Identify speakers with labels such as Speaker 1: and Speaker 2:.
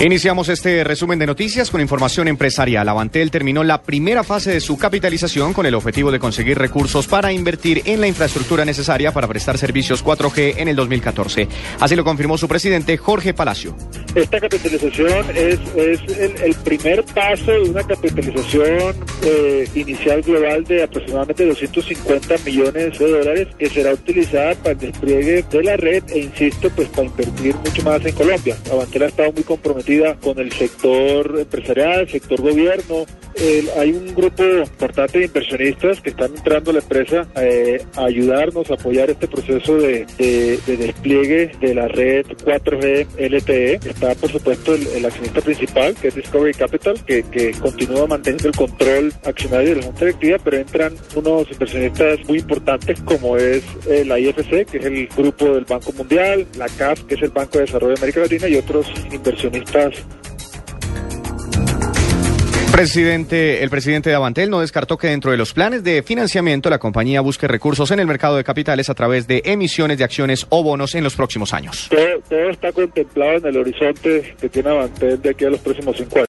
Speaker 1: Iniciamos este resumen de noticias con información empresarial. Avantel terminó la primera fase de su capitalización con el objetivo de conseguir recursos para invertir en la infraestructura necesaria para prestar servicios 4G en el 2014. Así lo confirmó su presidente Jorge Palacio.
Speaker 2: Esta capitalización es, el primer paso de una capitalización eh, inicial global de aproximadamente 250 millones de dólares que será utilizada para el despliegue de la red e insisto pues para invertir mucho más en Colombia. Avantel ha estado muy comprometida con el sector empresarial, el sector gobierno. El- hay un grupo importante de inversionistas que están entrando a la empresa eh, a ayudarnos a apoyar este proceso de, de- de despliegue de la red 4G LTE. Está por supuesto el, accionista principal que es Discovery Capital que, que continúa manteniendo el control accionario de la junta directiva, pero entran unos inversionistas muy importantes como es eh, la IFC, que es el grupo del Banco Mundial, la CAF, que es el Banco de Desarrollo de América Latina y otros inversionistas
Speaker 1: Presidente, el presidente de Avantel no descartó que dentro de los planes de financiamiento la compañía busque recursos en el mercado de capitales a través de emisiones de acciones o bonos en los próximos años.
Speaker 2: todo, está contemplado en el horizonte que tiene Avantel de aquí a los próximos cinco años.